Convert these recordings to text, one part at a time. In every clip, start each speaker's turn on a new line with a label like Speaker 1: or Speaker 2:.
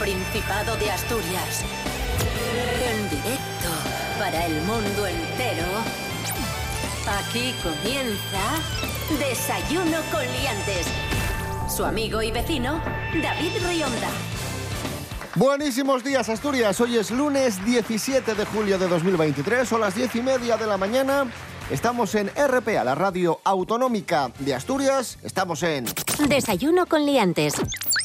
Speaker 1: Principado de Asturias. En directo para el mundo entero. Aquí comienza Desayuno con Liantes. Su amigo y vecino, David Rionda.
Speaker 2: Buenísimos días, Asturias. Hoy es lunes 17 de julio de 2023, son las 10 y media de la mañana. Estamos en RPA, la radio autonómica de Asturias. Estamos en
Speaker 1: Desayuno con Liantes.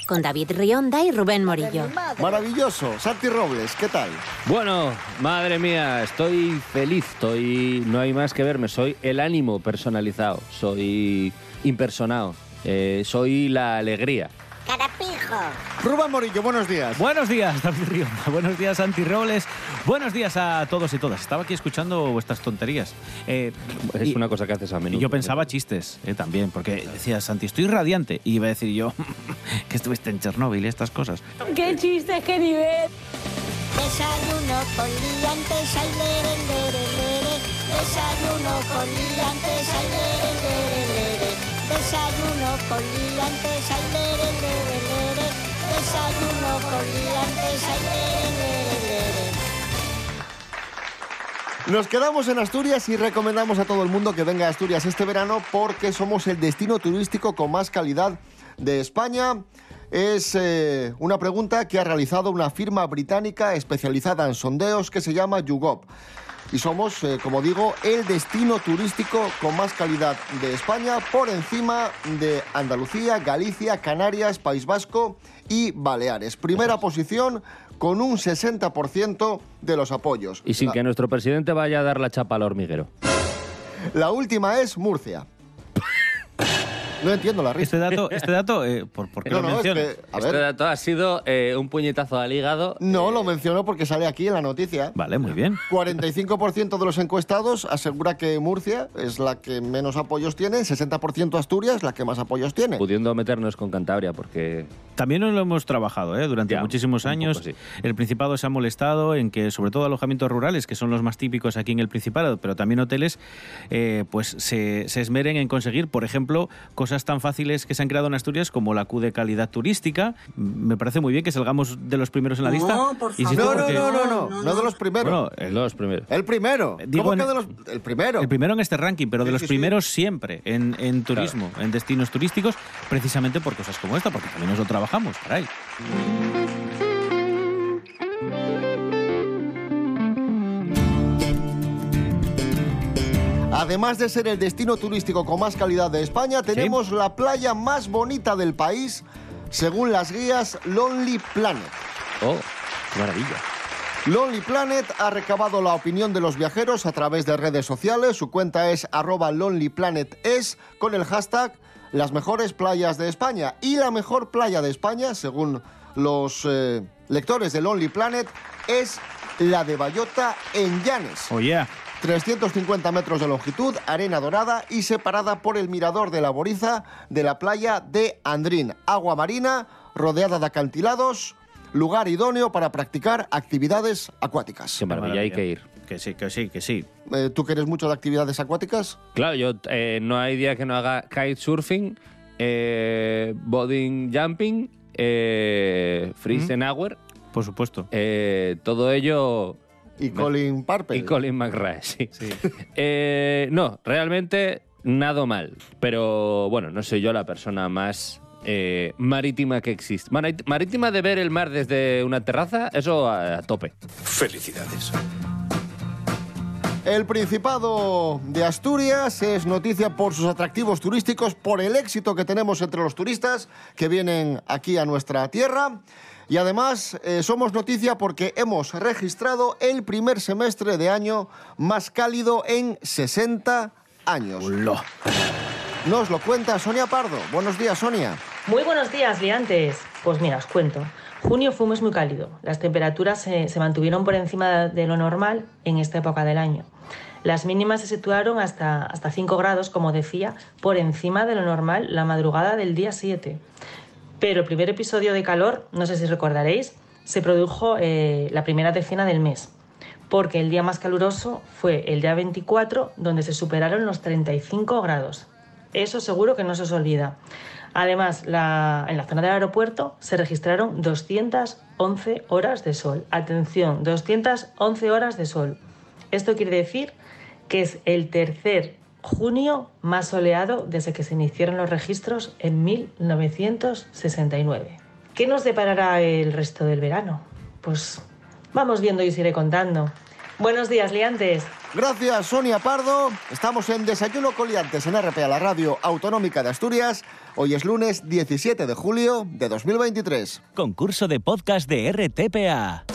Speaker 1: Con David Rionda y Rubén Morillo.
Speaker 2: Maravilloso. Santi Robles, ¿qué tal?
Speaker 3: Bueno, madre mía, estoy feliz, estoy. No hay más que verme, soy el ánimo personalizado, soy impersonado, eh, soy la alegría.
Speaker 4: Carapijo.
Speaker 2: Rubén Morillo, buenos días.
Speaker 5: Buenos días, David Rionda. Buenos días, Santi Robles. Buenos días a todos y todas. Estaba aquí escuchando vuestras tonterías. Eh,
Speaker 3: Es
Speaker 5: y-
Speaker 3: una cosa que haces a menudo.
Speaker 5: Y yo pensaba chistes eh, también, porque decía Santi, estoy radiante. Y iba a decir yo que estuviste en Chernóbil y estas cosas.
Speaker 6: ¡Qué chistes, qué nivel!
Speaker 4: Desayuno con liantes, ay, lere, lere, lere. Desayuno con liantes, ay, lere, lere, lere. Desayuno con liantes, ay, lere, lere, lere. Desayuno con liantes, lere,
Speaker 2: Nos quedamos en Asturias y recomendamos a todo el mundo que venga a Asturias este verano porque somos el destino turístico con más calidad de España. Es eh, una pregunta que ha realizado una firma británica especializada en sondeos que se llama YouGov. Y somos, eh, como digo, el destino turístico con más calidad de España por encima de Andalucía, Galicia, Canarias, País Vasco y Baleares. Primera posición con un 60% de los apoyos.
Speaker 3: Y sin
Speaker 2: La-
Speaker 3: que nuestro presidente vaya a dar la chapa al hormiguero.
Speaker 2: La última es Murcia. No entiendo la
Speaker 5: Este
Speaker 2: risa.
Speaker 5: dato, este dato eh, ¿por, por qué
Speaker 2: No,
Speaker 5: lo
Speaker 2: no, es que,
Speaker 3: este dato ha sido eh, un puñetazo al hígado.
Speaker 2: no lo menciono porque sale aquí en la noticia.
Speaker 5: Vale, muy bien.
Speaker 2: 45% de los encuestados asegura que Murcia es la que menos apoyos tiene, 60% Asturias la que más apoyos tiene.
Speaker 3: Pudiendo meternos con Cantabria, porque
Speaker 5: También nos lo hemos trabajado ¿eh? durante
Speaker 3: Ya,
Speaker 5: muchísimos años.
Speaker 3: poco, sí.
Speaker 5: El Principado se ha molestado en que, sobre todo alojamientos rurales, que son los más típicos aquí en el Principado, pero también hoteles, eh, pues se, se esmeren en conseguir, por ejemplo, cosas tan fáciles que se han creado en Asturias como la Q de calidad turística. Mm, Me parece muy bien que salgamos de los primeros en la lista.
Speaker 4: No, por
Speaker 5: Insisto,
Speaker 2: No, no,
Speaker 5: porque-
Speaker 2: no, no, no, no de los primeros.
Speaker 5: Bueno,
Speaker 3: el los primeros.
Speaker 2: el primero.
Speaker 5: Digo
Speaker 2: ¿Cómo
Speaker 5: en-
Speaker 2: que de los el primero?
Speaker 5: El primero en este ranking, pero de los
Speaker 2: sí, sí.
Speaker 5: primeros siempre en, en turismo, en destinos turísticos, precisamente por cosas como esta, porque también nos lo trabajamos, caray.
Speaker 2: Además de ser el destino turístico con más calidad de España, tenemos la playa más bonita del país, según las guías Lonely Planet.
Speaker 3: Oh, qué maravilla.
Speaker 2: Lonely Planet ha recabado la opinión de los viajeros a través de redes sociales. Su cuenta es arroba lonelyplanetes con el hashtag las mejores playas de España. Y la mejor playa de España, según los eh, lectores de Lonely Planet, es la de Bayota en Llanes.
Speaker 5: Oye,
Speaker 2: 350 metros de longitud, arena dorada y separada por el mirador de la Boriza de la playa de Andrín. Agua marina, rodeada de acantilados, lugar idóneo para practicar actividades acuáticas.
Speaker 3: Qué maravilla, hay que ir.
Speaker 5: Que sí, que sí, que sí.
Speaker 2: Eh, ¿Tú que eres mucho de actividades acuáticas?
Speaker 3: Claro, yo eh, no hay día que no haga kitesurfing, eh, boarding jumping, eh, freeze hour,
Speaker 5: Por supuesto.
Speaker 3: eh, todo ello
Speaker 2: Y Colin Parpel.
Speaker 3: y Colin McRae, sí. Eh, no, realmente nada mal, pero bueno, no soy yo la persona más eh, marítima que existe. Marítima de ver el mar desde una terraza, eso a, a tope.
Speaker 7: Felicidades.
Speaker 2: El Principado de Asturias es noticia por sus atractivos turísticos, por el éxito que tenemos entre los turistas que vienen aquí a nuestra tierra. Y además eh, somos noticia porque hemos registrado el primer semestre de año más cálido en 60 años. Nos lo cuenta Sonia Pardo. Buenos días, Sonia.
Speaker 6: Muy buenos días, liantes. Pues mira, os cuento. Junio fue un mes muy cálido. Las temperaturas se, se mantuvieron por encima de lo normal en esta época del año. Las mínimas se situaron hasta, hasta 5 grados, como decía, por encima de lo normal la madrugada del día 7. Pero el primer episodio de calor, no sé si recordaréis, se produjo eh, la primera decena del mes, porque el día más caluroso fue el día 24, donde se superaron los 35 grados. Eso seguro que no se os olvida. Además, en la zona del aeropuerto se registraron 211 horas de sol. Atención, 211 horas de sol. Esto quiere decir que es el tercer junio más soleado desde que se iniciaron los registros en 1969. ¿Qué nos deparará el resto del verano? Pues vamos viendo y os iré contando. Buenos días, liantes.
Speaker 2: Gracias, Sonia Pardo. Estamos en Desayuno Coliantes en RPA, la radio autonómica de Asturias. Hoy es lunes 17 de julio de 2023.
Speaker 8: Concurso de podcast de RTPA.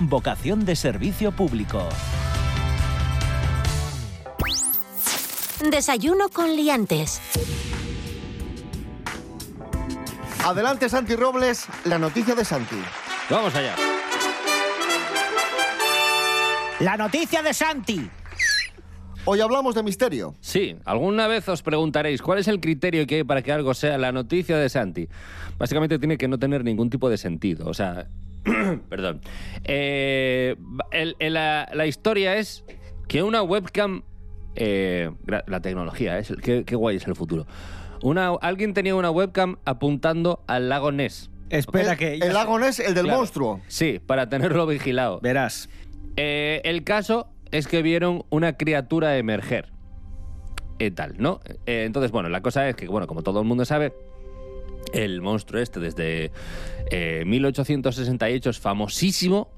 Speaker 8: Vocación de servicio público.
Speaker 1: Desayuno con liantes.
Speaker 2: Adelante, Santi Robles, la noticia de Santi.
Speaker 3: Vamos allá.
Speaker 9: La noticia de Santi.
Speaker 2: Hoy hablamos de misterio.
Speaker 3: Sí, alguna vez os preguntaréis cuál es el criterio que hay para que algo sea la noticia de Santi. Básicamente tiene que no tener ningún tipo de sentido. O sea, perdón. Eh, el- el- la, la historia es que una webcam. eh, la tecnología, es qué, qué guay es el futuro. Una, alguien tenía una webcam apuntando al lago Ness.
Speaker 5: Espera
Speaker 2: el,
Speaker 5: que...
Speaker 2: el lago Ness, el del
Speaker 3: Claro.
Speaker 2: monstruo.
Speaker 3: Sí, para tenerlo vigilado.
Speaker 5: Verás.
Speaker 3: Eh, el caso es que vieron una criatura emerger. Eh, tal, ¿no? Eh, entonces, bueno, la cosa es que, bueno, como todo el mundo sabe, el monstruo este desde eh, 1868 es famosísimo.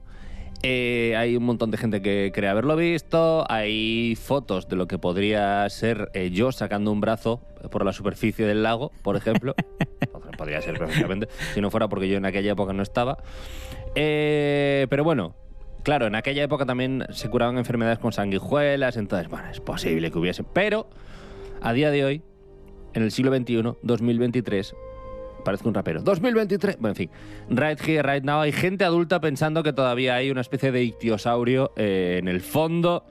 Speaker 3: Eh, hay un montón de gente que cree haberlo visto. Hay fotos de lo que podría ser eh, yo sacando un brazo por la superficie del lago, por ejemplo. podría ser perfectamente, si no fuera porque yo en aquella época no estaba. Eh, pero bueno, claro, en aquella época también se curaban enfermedades con sanguijuelas, entonces, bueno, es posible que hubiese. Pero a día de hoy, en el siglo XXI, 2023, parezco un rapero. 2023, bueno, en fin, right here, right now, hay gente adulta pensando que todavía hay una especie de ictiosaurio eh, en el fondo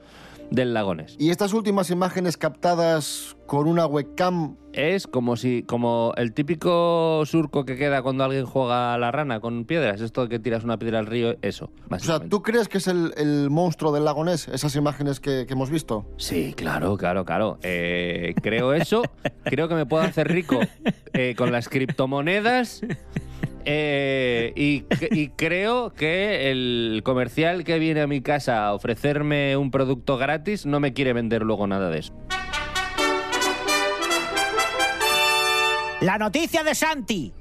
Speaker 3: del lagones.
Speaker 2: Y estas últimas imágenes captadas con una webcam,
Speaker 3: Es como si, como el típico surco que queda cuando alguien juega a la rana con piedras, esto que tiras una piedra al río, eso,
Speaker 2: o sea. ¿tú crees que es el, el monstruo del lago Ness, esas imágenes que, que hemos visto?
Speaker 3: Sí, claro, claro, claro. Eh, creo eso. creo que me puedo hacer rico eh, con las criptomonedas. Eh, y, y creo que el comercial que viene a mi casa a ofrecerme un producto gratis no me quiere vender luego nada de eso.
Speaker 9: La noticia de Santi.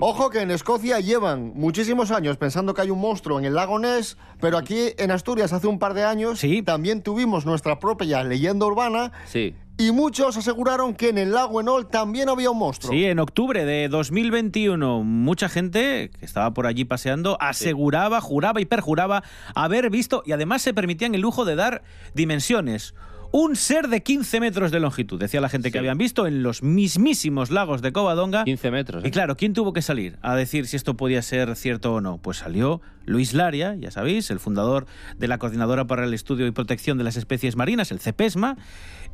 Speaker 2: Ojo que en Escocia llevan muchísimos años pensando que hay un monstruo en el lago Ness, pero aquí en Asturias hace un par de años
Speaker 5: Sí.
Speaker 2: también tuvimos nuestra propia leyenda urbana
Speaker 3: Sí.
Speaker 2: Y muchos aseguraron que en el lago Enol también había un monstruo.
Speaker 5: Sí, en octubre de 2021, mucha gente que estaba por allí paseando aseguraba, juraba y perjuraba haber visto y además se permitían el lujo de dar dimensiones. Un ser de 15 metros de longitud, decía la gente que habían visto en los mismísimos lagos de Covadonga.
Speaker 3: 15 metros. ¿eh?
Speaker 5: Y claro, ¿quién tuvo que salir a decir si esto podía ser cierto o no? Pues salió Luis Laria, ya sabéis, el fundador de la Coordinadora para el Estudio y Protección de las Especies Marinas, el CEPESMA,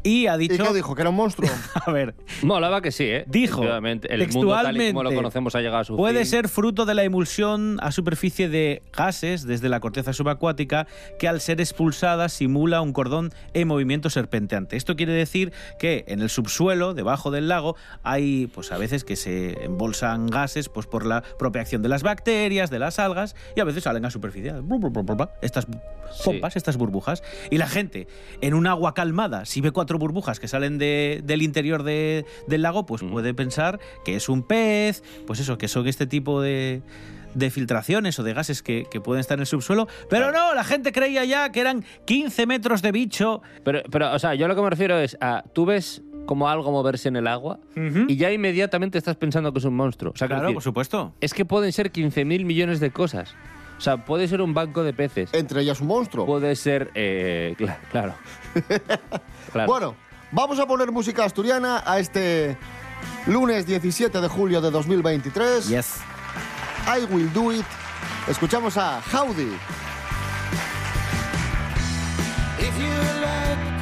Speaker 5: y ha
Speaker 2: ¿Y
Speaker 5: dicho...
Speaker 2: qué dijo? ¿Que era un monstruo?
Speaker 5: A ver,
Speaker 3: Molaba que sí, ¿eh?
Speaker 5: Dijo,
Speaker 3: el mundo tal y como lo
Speaker 5: textualmente,
Speaker 3: conocemos ha llegado a su
Speaker 5: Puede
Speaker 3: fin.
Speaker 5: ser fruto de la emulsión a superficie de gases desde la corteza subacuática que al ser expulsada simula un cordón en movimiento serpenteante. Esto quiere decir que en el subsuelo, debajo del lago, hay pues a veces que se embolsan gases pues por la propia acción de las bacterias, de las algas y a veces salen a superficie. Estas pompas, estas burbujas. Y la gente en un agua calmada, si ve cuatro burbujas que salen de- del interior de- del lago, pues puede pensar que es un pez, pues eso, que son este tipo de, de filtraciones o de gases que, que pueden estar en el subsuelo. Pero no, la gente creía ya que eran 15 metros de bicho.
Speaker 3: Pero, pero, o sea, yo lo que me refiero es a. Tú ves como algo moverse en el agua y ya inmediatamente estás pensando que es un monstruo. O sea,
Speaker 5: Claro,
Speaker 3: decir,
Speaker 5: por supuesto.
Speaker 3: es que pueden ser 15.000 millones de cosas. O sea, puede ser un banco de peces.
Speaker 2: Entre ellas un monstruo.
Speaker 3: Puede ser. eh, cla- claro. Claro.
Speaker 2: Bueno, Vamos a poner música asturiana a este lunes 17 de julio de 2023.
Speaker 10: Yes.
Speaker 2: I Will Do It. Escuchamos a Howdy.
Speaker 11: If you like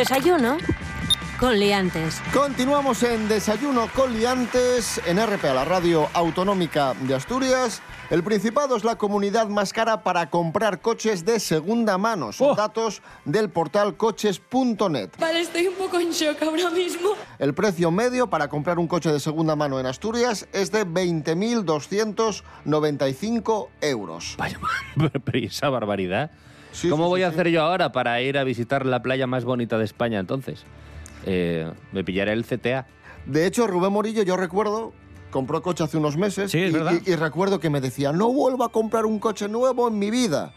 Speaker 1: Desayuno con liantes.
Speaker 2: Continuamos en Desayuno con Liantes en RPA, la radio autonómica de Asturias. El Principado es la comunidad más cara para comprar coches de segunda mano. Son
Speaker 10: Oh.
Speaker 2: datos del portal coches.net.
Speaker 12: Vale, estoy un poco en shock ahora mismo.
Speaker 2: El precio medio para comprar un coche de segunda mano en Asturias es de 20.295 euros.
Speaker 3: Vaya, pero ¿y esa barbaridad.
Speaker 2: Sí,
Speaker 3: ¿Cómo
Speaker 2: sí,
Speaker 3: voy
Speaker 2: sí,
Speaker 3: a
Speaker 2: sí.
Speaker 3: hacer yo ahora para ir a visitar la playa más bonita de España entonces? Eh, me pillaré el CTA.
Speaker 2: De hecho, Rubén Morillo, yo recuerdo, compró coche hace unos meses y, y- y recuerdo que me decía, no vuelvo a comprar un coche nuevo en mi vida.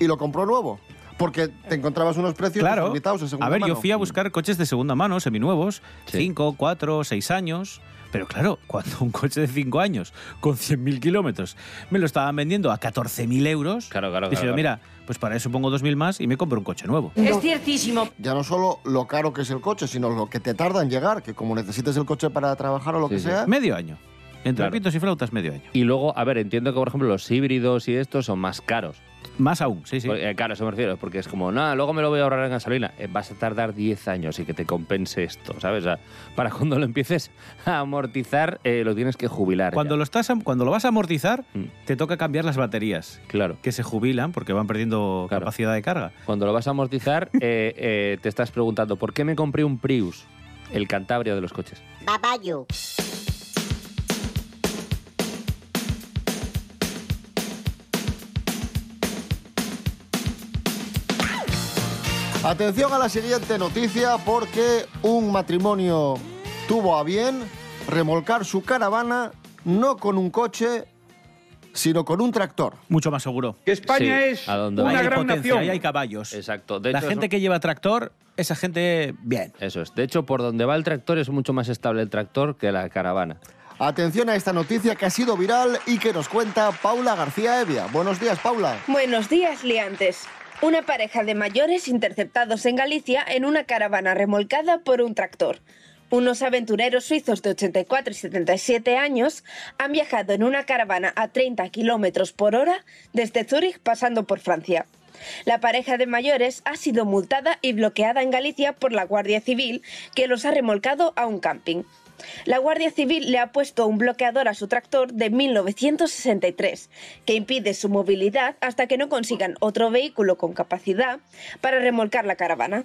Speaker 2: Y lo compró nuevo. Porque te encontrabas unos precios
Speaker 10: Claro.
Speaker 2: limitados en segunda
Speaker 10: A ver,
Speaker 2: mano.
Speaker 10: yo fui a buscar coches de segunda mano, seminuevos,
Speaker 3: Sí.
Speaker 10: 5, 4, 6 años. Pero claro, cuando un coche de 5 años con 100.000 kilómetros me lo estaban vendiendo a 14.000 euros,
Speaker 3: Claro, claro,
Speaker 10: dije,
Speaker 3: claro,
Speaker 10: mira, pues para eso pongo 2.000 más y me compro un coche nuevo.
Speaker 12: Es ciertísimo.
Speaker 2: Ya no solo lo caro que es el coche, sino lo que te tarda en llegar, que como necesites el coche para trabajar o lo
Speaker 3: Sí,
Speaker 2: que
Speaker 3: sí.
Speaker 2: sea,
Speaker 10: Medio año. Entre
Speaker 3: Claro.
Speaker 10: pitos y flautas, medio año.
Speaker 3: Y luego, a ver, entiendo que, por ejemplo, los híbridos y estos son más caros.
Speaker 10: Más aún, sí, sí.
Speaker 3: Porque, eh, claro, eso me refiero, porque es como, nada, luego me lo voy a ahorrar en gasolina. Eh, vas a tardar 10 años y que te compense esto, ¿sabes? O sea, para cuando lo empieces a amortizar, eh, lo tienes que jubilar.
Speaker 10: Cuando
Speaker 3: ya.
Speaker 10: lo, estás, cuando lo vas a amortizar,
Speaker 3: Mm.
Speaker 10: te toca cambiar las baterías,
Speaker 3: Claro.
Speaker 10: que se jubilan porque van perdiendo
Speaker 3: Claro.
Speaker 10: capacidad de carga.
Speaker 3: Cuando lo vas a amortizar, eh, eh, te estás preguntando, ¿por qué me compré un Prius? El Cantabria de los coches.
Speaker 4: Babayo.
Speaker 2: Atención a la siguiente noticia porque un matrimonio tuvo a bien remolcar su caravana no con un coche, sino con un tractor.
Speaker 10: Mucho más seguro.
Speaker 13: Que España
Speaker 3: Sí,
Speaker 13: es una
Speaker 10: hay
Speaker 13: gran
Speaker 10: potencia,
Speaker 13: nación.
Speaker 10: ahí hay caballos.
Speaker 3: Exacto. De
Speaker 10: La
Speaker 3: hecho,
Speaker 10: gente
Speaker 3: eso-
Speaker 10: que lleva tractor, esa gente, bien.
Speaker 3: Eso es. De hecho, por donde va el tractor es mucho más estable el tractor que la caravana.
Speaker 2: Atención a esta noticia que ha sido viral y que nos cuenta Paula García Evia. Buenos días, Paula.
Speaker 14: Buenos días, liantes. Una pareja de mayores interceptados en Galicia en una caravana remolcada por un tractor. Unos aventureros suizos de 84 y 77 años han viajado en una caravana a 30 kilómetros por hora desde Zúrich pasando por Francia. La pareja de mayores ha sido multada y bloqueada en Galicia por la Guardia Civil, que los ha remolcado a un camping. La Guardia Civil le ha puesto un bloqueador a su tractor de 1963 que impide su movilidad hasta que no consigan otro vehículo con capacidad para remolcar la caravana.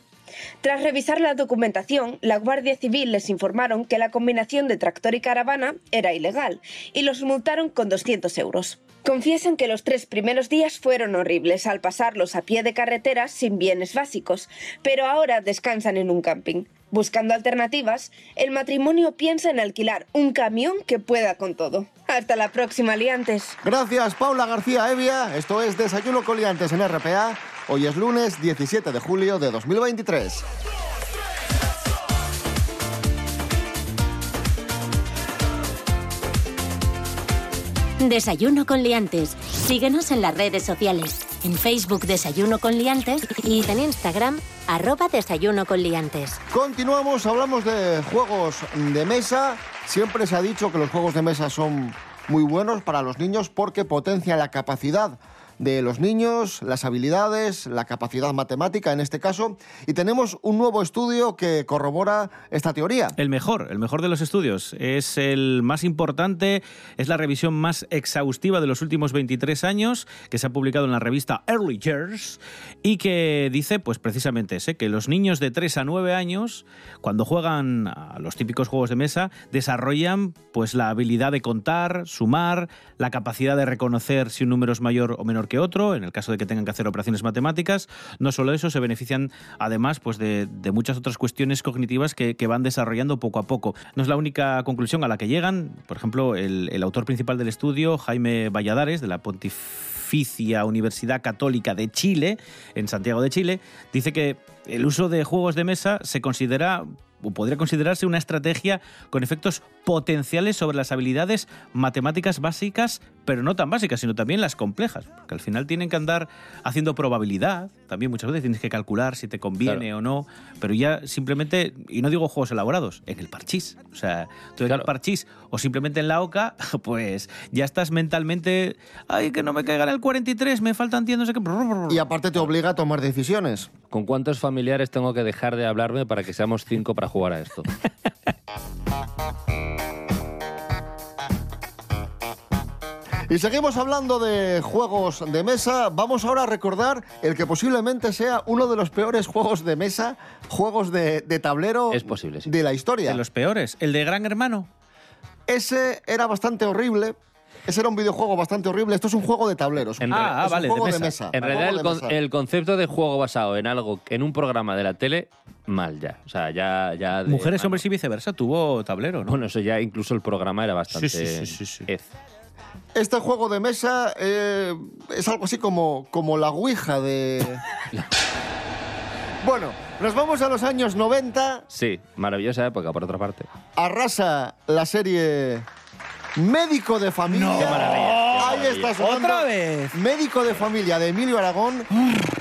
Speaker 14: Tras revisar la documentación, la Guardia Civil les informaron que la combinación de tractor y caravana era ilegal y los multaron con 200 euros. Confiesan que los tres primeros días fueron horribles al pasarlos a pie de carretera sin bienes básicos, pero ahora descansan en un camping. Buscando alternativas, el matrimonio piensa en alquilar un camión que pueda con todo. Hasta la próxima, liantes.
Speaker 2: Gracias, Paula García Evia. Esto es Desayuno con Liantes en RPA. Hoy es lunes 17 de julio de 2023.
Speaker 1: Desayuno con liantes. Síguenos en las redes sociales. En Facebook Desayuno con liantes y en Instagram arroba Desayuno con liantes.
Speaker 2: Continuamos, hablamos de juegos de mesa. Siempre se ha dicho que los juegos de mesa son muy buenos para los niños porque potencian la capacidad de los niños, las habilidades, la capacidad matemática en este caso. Y tenemos un nuevo estudio que corrobora esta teoría.
Speaker 5: El mejor, el mejor de los estudios. Es el más importante, es la revisión más exhaustiva de los últimos 23 años, que se ha publicado en la revista Early Years, y que dice, pues precisamente ese, que los niños de 3 a 9 años, cuando juegan a los típicos juegos de mesa, desarrollan pues la habilidad de contar, sumar, la capacidad de reconocer si un número es mayor o menor que otro, en el caso de que tengan que hacer operaciones matemáticas. No solo eso, se benefician además pues, de, muchas otras cuestiones cognitivas que, que van desarrollando poco a poco. No es la única conclusión a la que llegan. Por ejemplo, el, el autor principal del estudio, Jaime Valladares, de la Pontificia Universidad Católica de Chile, en Santiago de Chile, dice que el uso de juegos de mesa se considera o podría considerarse una estrategia con efectos potenciales sobre las habilidades matemáticas básicas, pero no tan básicas, sino también las complejas, porque al final tienen que andar haciendo probabilidad, también muchas veces tienes que calcular si te conviene
Speaker 3: Claro.
Speaker 5: o no, pero ya simplemente, y no digo juegos elaborados, en el parchís, o sea, tú en el parchís o simplemente en la oca, pues ya estás mentalmente, ay, que no me caiga en el 43, me faltan 100, no sé qué.
Speaker 2: Y aparte te obliga a tomar decisiones.
Speaker 3: ¿Con cuántos familiares tengo que dejar de hablarme para que seamos cinco para jugar a esto?
Speaker 2: Y seguimos hablando de juegos de mesa. Vamos ahora a recordar el que posiblemente sea uno de los peores juegos de mesa, juegos de, de tablero
Speaker 3: Es posible, sí.
Speaker 2: de la historia.
Speaker 5: De los peores, el de Gran Hermano.
Speaker 2: Ese era bastante horrible. Ese era un videojuego bastante horrible. Esto es un juego de tableros.
Speaker 3: En Ah, vale, de
Speaker 2: juego de
Speaker 3: mesa.
Speaker 2: mesa.
Speaker 3: En realidad, el,
Speaker 2: de
Speaker 3: con-
Speaker 2: mesa.
Speaker 3: el concepto de juego basado en algo, en un programa de la tele, mal ya. O sea, ya. ya de
Speaker 5: Mujeres,
Speaker 3: mano.
Speaker 5: hombres y viceversa, tuvo tablero, ¿no?
Speaker 3: Bueno, eso ya incluso el programa era bastante.
Speaker 5: Sí, sí, sí, sí, sí.
Speaker 3: ez.
Speaker 2: Este juego de mesa eh, es algo así como, como la Ouija de... bueno, nos vamos a los años 90.
Speaker 3: Sí, maravillosa época, por otra parte.
Speaker 2: Arrasa la serie Médico de Familia.
Speaker 3: No. Qué maravilla, qué
Speaker 2: Ahí está sonando.
Speaker 5: ¡Otra vez!
Speaker 2: Médico de Familia de Emilio Aragón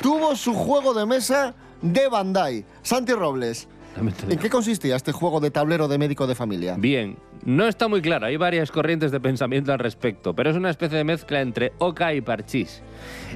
Speaker 2: tuvo su juego de mesa de Bandai. Santi Robles,
Speaker 3: También te
Speaker 2: ¿en qué consistía este juego de tablero de médico de familia?
Speaker 3: Bien, no está muy claro, hay varias corrientes de pensamiento al respecto, pero es una especie de mezcla entre oca y parchís.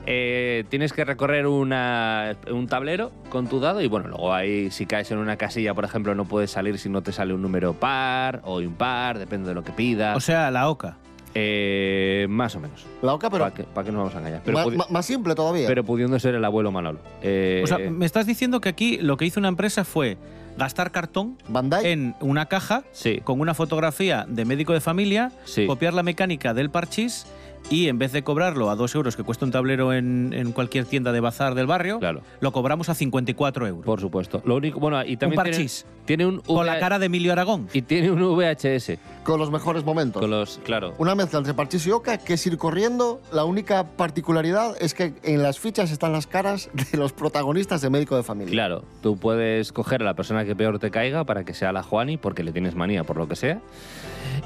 Speaker 3: Eh, tienes que recorrer una- un tablero con tu dado y bueno, luego ahí si caes en una casilla, por ejemplo, no puedes salir si no te sale un número par o impar, depende de lo que pidas.
Speaker 5: O sea, la oca.
Speaker 3: Eh, más o menos.
Speaker 2: La oca, pero
Speaker 3: ¿Para qué, pa' qué nos vamos a engañar? Pero,
Speaker 2: más simple todavía.
Speaker 3: pero pudiendo ser el abuelo Manolo. Eh,
Speaker 5: O sea, me estás diciendo que aquí lo que hizo una empresa fue gastar cartón
Speaker 2: Bandai.
Speaker 5: en una caja
Speaker 3: Sí.
Speaker 5: con una fotografía de médico de familia,
Speaker 3: Sí.
Speaker 5: copiar la mecánica del parchís y en vez de cobrarlo a dos euros que cuesta un tablero en, en cualquier tienda de bazar del barrio,
Speaker 3: Claro.
Speaker 5: lo cobramos a 54 euros.
Speaker 3: Por supuesto. Lo único, bueno, y también tiene,
Speaker 5: parchís.
Speaker 3: tiene un
Speaker 5: con la
Speaker 3: VH
Speaker 5: cara de Emilio Aragón.
Speaker 3: y tiene un VHS
Speaker 2: Con los mejores momentos.
Speaker 3: con los, claro,
Speaker 2: Una mezcla entre parchís y oca que es ir corriendo. La única particularidad es que en las fichas están las caras de los protagonistas de médico de familia.
Speaker 3: Claro, tú puedes coger a la persona que peor te caiga para que sea la Juani, porque le tienes manía por lo que sea.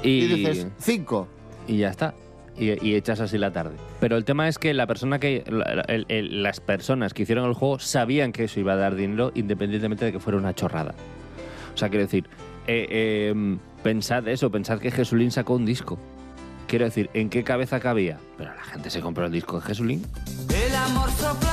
Speaker 3: Y,
Speaker 2: Y dices, cinco.
Speaker 3: y ya está. Y, echas así la tarde. Pero el tema es que la persona que las personas que hicieron el juego sabían que eso iba a dar dinero independientemente de que fuera una chorrada. O sea, quiero decir, eh, eh, pensad eso, pensad que Jesulín sacó un disco. Quiero decir, ¿en qué cabeza cabía? Pero la gente se compró el disco de Jesulín.
Speaker 12: El amor soplará,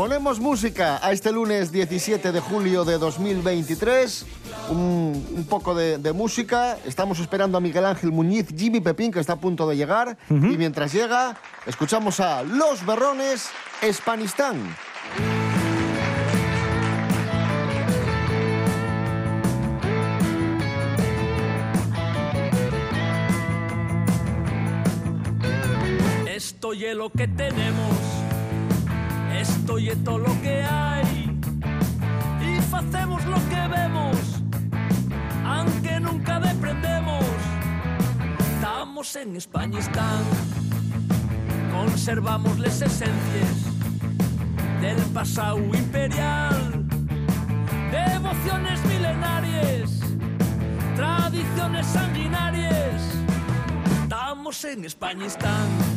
Speaker 2: Ponemos música a este lunes 17 de julio de 2023. Un, un poco de, de música. Estamos esperando a Miguel Ángel Muñiz, Jimmy Pepín, que está a punto de llegar. Y mientras llega, escuchamos a Los Berrones, Espanistán.
Speaker 13: Esto y es lo que tenemos, esto y es todo lo que hay. Y hacemos lo que vemos, aunque nunca deprendemos. Estamos en España, están, conservamos las esencias del pasado imperial, devociones milenarias, tradiciones sanguinarias. Estamos en España, están.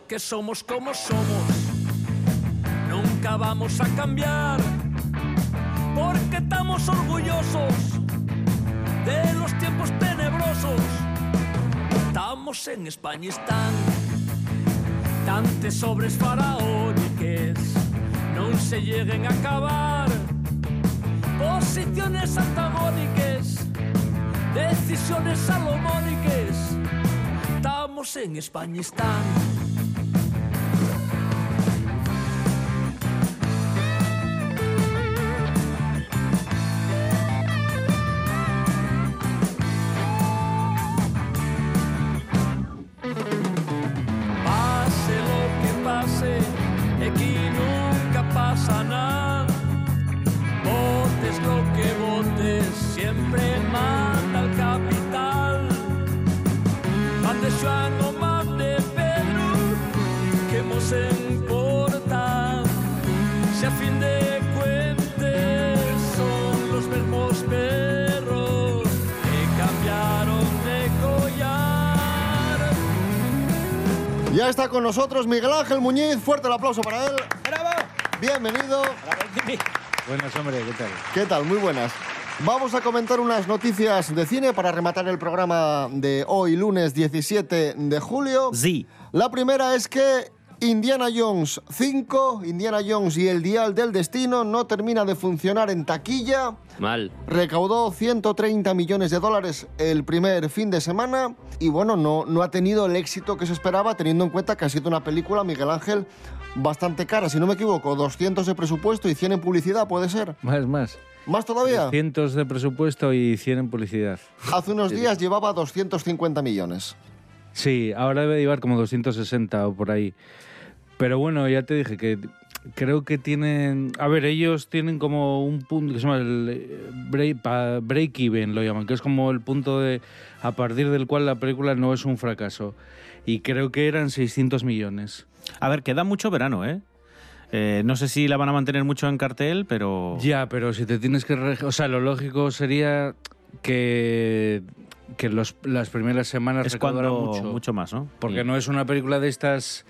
Speaker 13: Porque somos como somos. Nunca vamos a cambiar, porque estamos orgullosos de los tiempos tenebrosos. Estamos en España, están tantes sobres faraónicas, no se lleguen a acabar. Posiciones antagónicas, decisiones salomónicas. Estamos en España, están.
Speaker 2: Ya está con nosotros Miguel Ángel Muñiz. Fuerte el aplauso para él. Bienvenido.
Speaker 10: Buenas, hombre, ¿qué tal?
Speaker 2: ¿Qué tal? Muy buenas. Vamos a comentar unas noticias de cine para rematar el programa de hoy, lunes 17 de julio.
Speaker 10: Sí.
Speaker 2: La primera es que Indiana Jones 5, Indiana Jones y el Dial del Destino no termina de funcionar en taquilla.
Speaker 3: Mal.
Speaker 2: Recaudó 130 millones de dólares el primer fin de semana y bueno, no, no ha tenido el éxito que se esperaba teniendo en cuenta que ha sido una película, Miguel Ángel, bastante cara. Si no me equivoco, 200 de presupuesto y 100 en publicidad, ¿puede ser?
Speaker 10: Más, más.
Speaker 2: ¿Más todavía?
Speaker 10: Cientos de presupuesto y 100 en publicidad.
Speaker 2: Hace unos días llevaba 250 millones.
Speaker 10: Sí, ahora debe llevar como 260 o por ahí. Pero bueno, ya te dije que creo que tienen... A ver, ellos tienen como un punto que se llama el eh, break, break-even, lo llaman, que es como el punto de a partir del cual la película no es un fracaso. Y creo que eran 600 millones.
Speaker 5: A ver, queda mucho verano, ¿eh? Eh, no sé si la van a mantener mucho en cartel, pero...
Speaker 10: Ya, pero si te tienes que... O sea, lo lógico sería que, que los- las primeras semanas
Speaker 5: Es cuando
Speaker 10: mucho.
Speaker 5: mucho más, ¿no?
Speaker 10: Porque
Speaker 5: Sí.
Speaker 10: no es una película de estas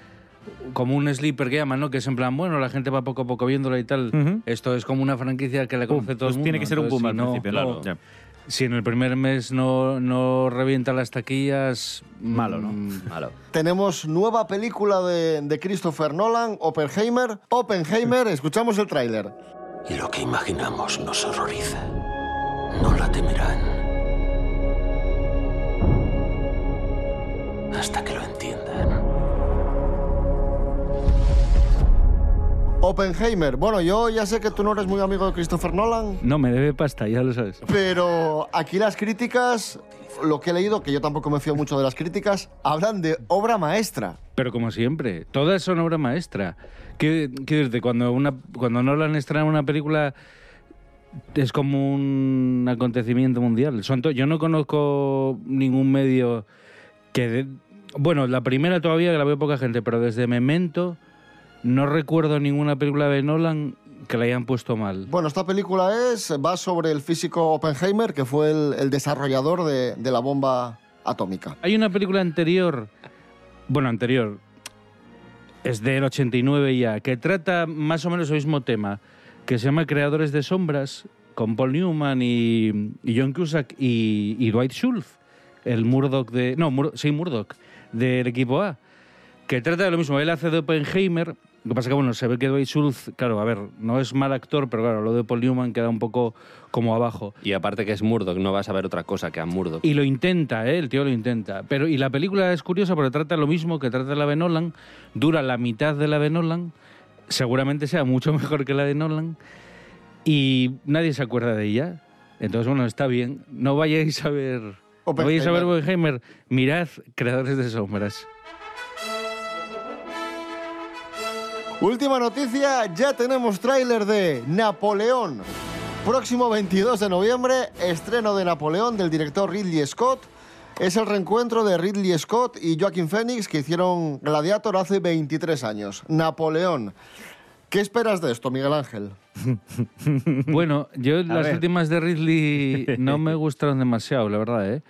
Speaker 10: como un sleeper que llaman, ¿no? Que es en plan, bueno, la gente va poco a poco viéndola y tal. Esto es como una franquicia que la
Speaker 5: Boom.
Speaker 10: conoce todo el
Speaker 5: Pues
Speaker 10: mundo.
Speaker 5: tiene que ser un
Speaker 10: Entonces,
Speaker 5: boom al
Speaker 10: si no-
Speaker 5: principio, claro. Ya.
Speaker 10: Si en el primer mes no, no revienta las taquillas...
Speaker 5: Malo, ¿no?
Speaker 10: mm,
Speaker 3: Malo.
Speaker 2: Tenemos nueva película de, de Christopher Nolan, Oppenheimer. Oppenheimer, escuchamos el tráiler.
Speaker 15: Y lo que imaginamos nos horroriza. No la temerán. Hasta que lo
Speaker 2: Oppenheimer. Bueno, yo ya sé que tú no eres muy amigo de Christopher Nolan,
Speaker 10: No, me debe pasta, ya lo sabes.
Speaker 2: pero aquí las críticas, lo que he leído, que yo tampoco me fío mucho de las críticas, hablan de obra maestra.
Speaker 10: Pero como siempre, todas son obra maestra. Quiero quiero decirte, cuando, una, cuando Nolan estrena una película es como un acontecimiento mundial. Son yo no conozco ningún medio que... de- bueno, la primera todavía que la veo poca gente, pero desde Memento no recuerdo ninguna película de Nolan que la hayan puesto mal.
Speaker 2: Bueno, esta película es, va sobre el físico Oppenheimer, que fue el, el desarrollador de, de la bomba atómica.
Speaker 10: Hay una película anterior, bueno, anterior, es del 89 ya, que trata más o menos el mismo tema, que se llama Creadores de Sombras, con Paul Newman y, y John Cusack y, y Dwight Schultz, el Murdoch de... No, Mur- sí, Murdoch, del equipo A, que trata de lo mismo. Él hace de Oppenheimer, lo que pasa que, bueno, se ve que Dwight Schultz, claro, a ver, no es mal actor, pero claro, lo de Paul Newman queda un poco como abajo.
Speaker 3: Y aparte que es Murdoch, no vas a ver otra cosa que a Murdoch.
Speaker 10: Y lo intenta, ¿eh? el tío lo intenta. Pero, y la película es curiosa porque trata lo mismo que trata la de Nolan, dura la mitad de la de Nolan, seguramente sea mucho mejor que la de Nolan, y nadie se acuerda de ella. Entonces, bueno, está bien. No vayáis a ver... No vayáis a ver Oppenheimer, mirad Creadores de Sombras.
Speaker 2: Última noticia, ya tenemos tráiler de Napoleón. Próximo 22 de noviembre, estreno de Napoleón del director Ridley Scott. Es el reencuentro de Ridley Scott y Joaquin Phoenix que hicieron Gladiator hace 23 años. Napoleón. ¿Qué esperas de esto, Miguel Ángel?
Speaker 10: Bueno, yo
Speaker 2: A
Speaker 10: las
Speaker 2: ver.
Speaker 10: últimas de Ridley no me gustaron demasiado, la verdad, ¿eh?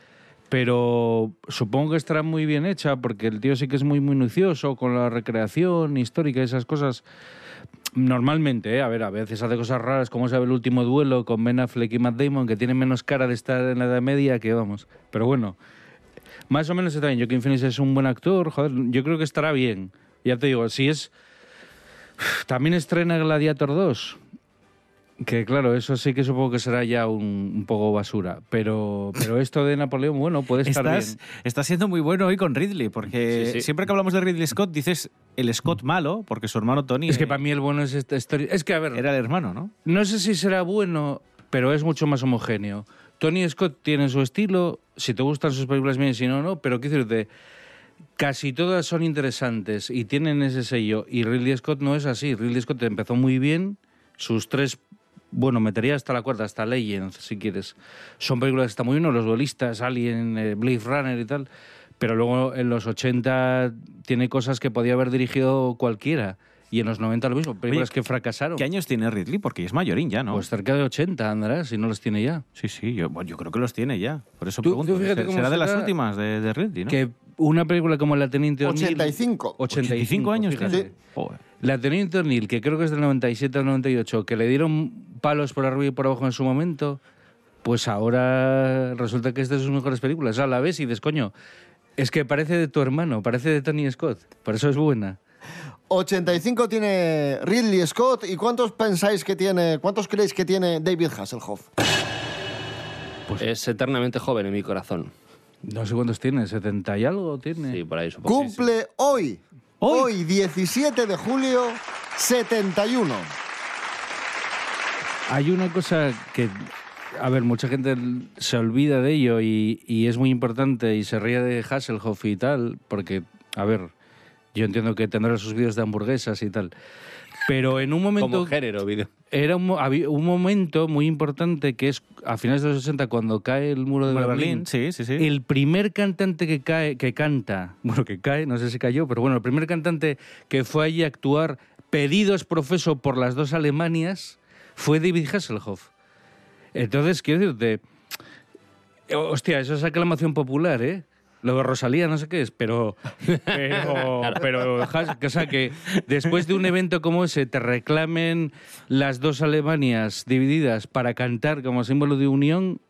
Speaker 10: Pero supongo que estará muy bien hecha porque el tío sí que es muy minucioso con la recreación histórica y esas cosas. Normalmente, ¿eh? A ver, a veces hace cosas raras como sabe el último duelo con Ben Affleck y Matt Damon que tienen menos cara de estar en la Edad Media que vamos. Pero bueno, más o menos está bien. Joaquin Phoenix es un buen actor, joder, yo creo que estará bien. Ya te digo, si es... También estrena Gladiator 2. Que claro, eso sí que supongo que será ya un, un poco basura. Pero, pero esto de Napoleón, bueno, puede estar
Speaker 5: Estás,
Speaker 10: bien.
Speaker 5: estás siendo muy bueno hoy con Ridley, porque
Speaker 10: Sí, sí.
Speaker 5: siempre que hablamos de Ridley Scott dices el Scott malo, porque su hermano Tony
Speaker 10: Es que para mí el bueno es esta historia. Es que, a ver.
Speaker 5: era el hermano, ¿no?
Speaker 10: No sé si será bueno, pero es mucho más homogéneo. Tony Scott tiene su estilo, si te gustan sus películas bien, si no, no, pero qué decirte, casi todas son interesantes y tienen ese sello. Y Ridley Scott no es así. Ridley Scott empezó muy bien, sus tres, bueno, metería hasta la cuarta, hasta Legends, si quieres. Son películas que están muy bien, Los Duelistas, Alien, eh, Blade Runner y tal. Pero luego en los 80 tiene cosas que podía haber dirigido cualquiera. Y en los 90 lo mismo, películas
Speaker 5: Oye,
Speaker 10: que fracasaron.
Speaker 5: ¿Qué años tiene Ridley? Porque es mayorín ya, ¿no?
Speaker 10: Pues cerca de 80 andará, si no los tiene ya.
Speaker 5: Sí, sí, yo, bueno, yo creo que los tiene ya. Por eso
Speaker 10: Tú-
Speaker 5: pregunto.
Speaker 10: tú fíjate
Speaker 5: ¿Será
Speaker 10: cómo
Speaker 5: será de las últimas de, de Ridley, ¿no?
Speaker 10: Que una película como La Teniente O'Neill...
Speaker 2: 85.
Speaker 10: 85
Speaker 5: años
Speaker 10: fíjate.
Speaker 5: tiene. Joder.
Speaker 10: La Teniente O'Neill, que creo que es del 97 al 98, que le dieron palos por arriba y por abajo en su momento, pues ahora resulta que es de sus mejores películas. A la vez y dices, coño, es que parece de tu hermano, parece de Tony Scott, por eso es buena.
Speaker 2: 85 tiene Ridley Scott. ¿Y cuántos pensáis que tiene, cuántos creéis que tiene David Hasselhoff?
Speaker 3: Es eternamente joven en mi corazón.
Speaker 10: No sé cuántos tiene, 70 y algo tiene.
Speaker 3: Sí, por ahí supongo.
Speaker 2: Cumple hoy, hoy, 17 de julio, 71.
Speaker 10: Hay una cosa que, a ver, mucha gente se olvida de ello y, y es muy importante y se ríe de Hasselhoff y tal, porque, a ver, yo entiendo que tendrá sus vídeos de hamburguesas y tal. Pero en un momento...
Speaker 3: Como género, vídeo.
Speaker 10: Era un, un momento muy importante que es a finales de los 60 cuando cae el muro de Berlín.
Speaker 5: Berlín, sí, sí, sí.
Speaker 10: El primer cantante que cae, que canta, bueno, que cae, no sé si cayó, pero bueno, el primer cantante que fue allí a actuar pedidos profeso por las dos Alemanias fue David Hasselhoff. Entonces, quiero decirte, hostia, eso es aclamación popular, ¿eh? Lo de Rosalía, no sé qué es, pero. Pero. pero Has- o sea, que después de un evento como ese te reclamen las dos Alemanias divididas para cantar como símbolo de unión,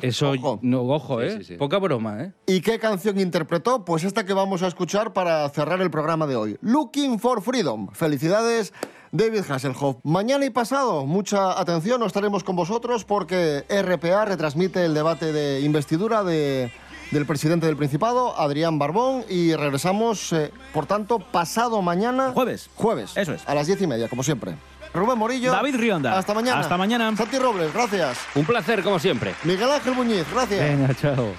Speaker 10: eso.
Speaker 2: Ojo.
Speaker 10: No, ojo,
Speaker 3: Sí,
Speaker 10: ¿eh?
Speaker 3: sí, sí.
Speaker 10: Poca broma, ¿eh?
Speaker 2: ¿Y qué canción interpretó? Pues esta que vamos a escuchar para cerrar el programa de hoy. Looking for Freedom. Felicidades, David Hasselhoff. Mañana y pasado, mucha atención, no estaremos con vosotros porque RPA retransmite el debate de investidura de- del presidente del Principado, Adrián Barbón, y regresamos, eh, por tanto, pasado mañana.
Speaker 5: Jueves.
Speaker 2: Jueves.
Speaker 5: Eso es.
Speaker 2: A las diez y media, como siempre. Rubén Morillo.
Speaker 5: David Rionda.
Speaker 2: Hasta mañana.
Speaker 5: Hasta mañana.
Speaker 2: Santi Robles, gracias.
Speaker 3: Un placer, como siempre.
Speaker 2: Miguel Ángel Muñiz, gracias.
Speaker 10: Venga, chao.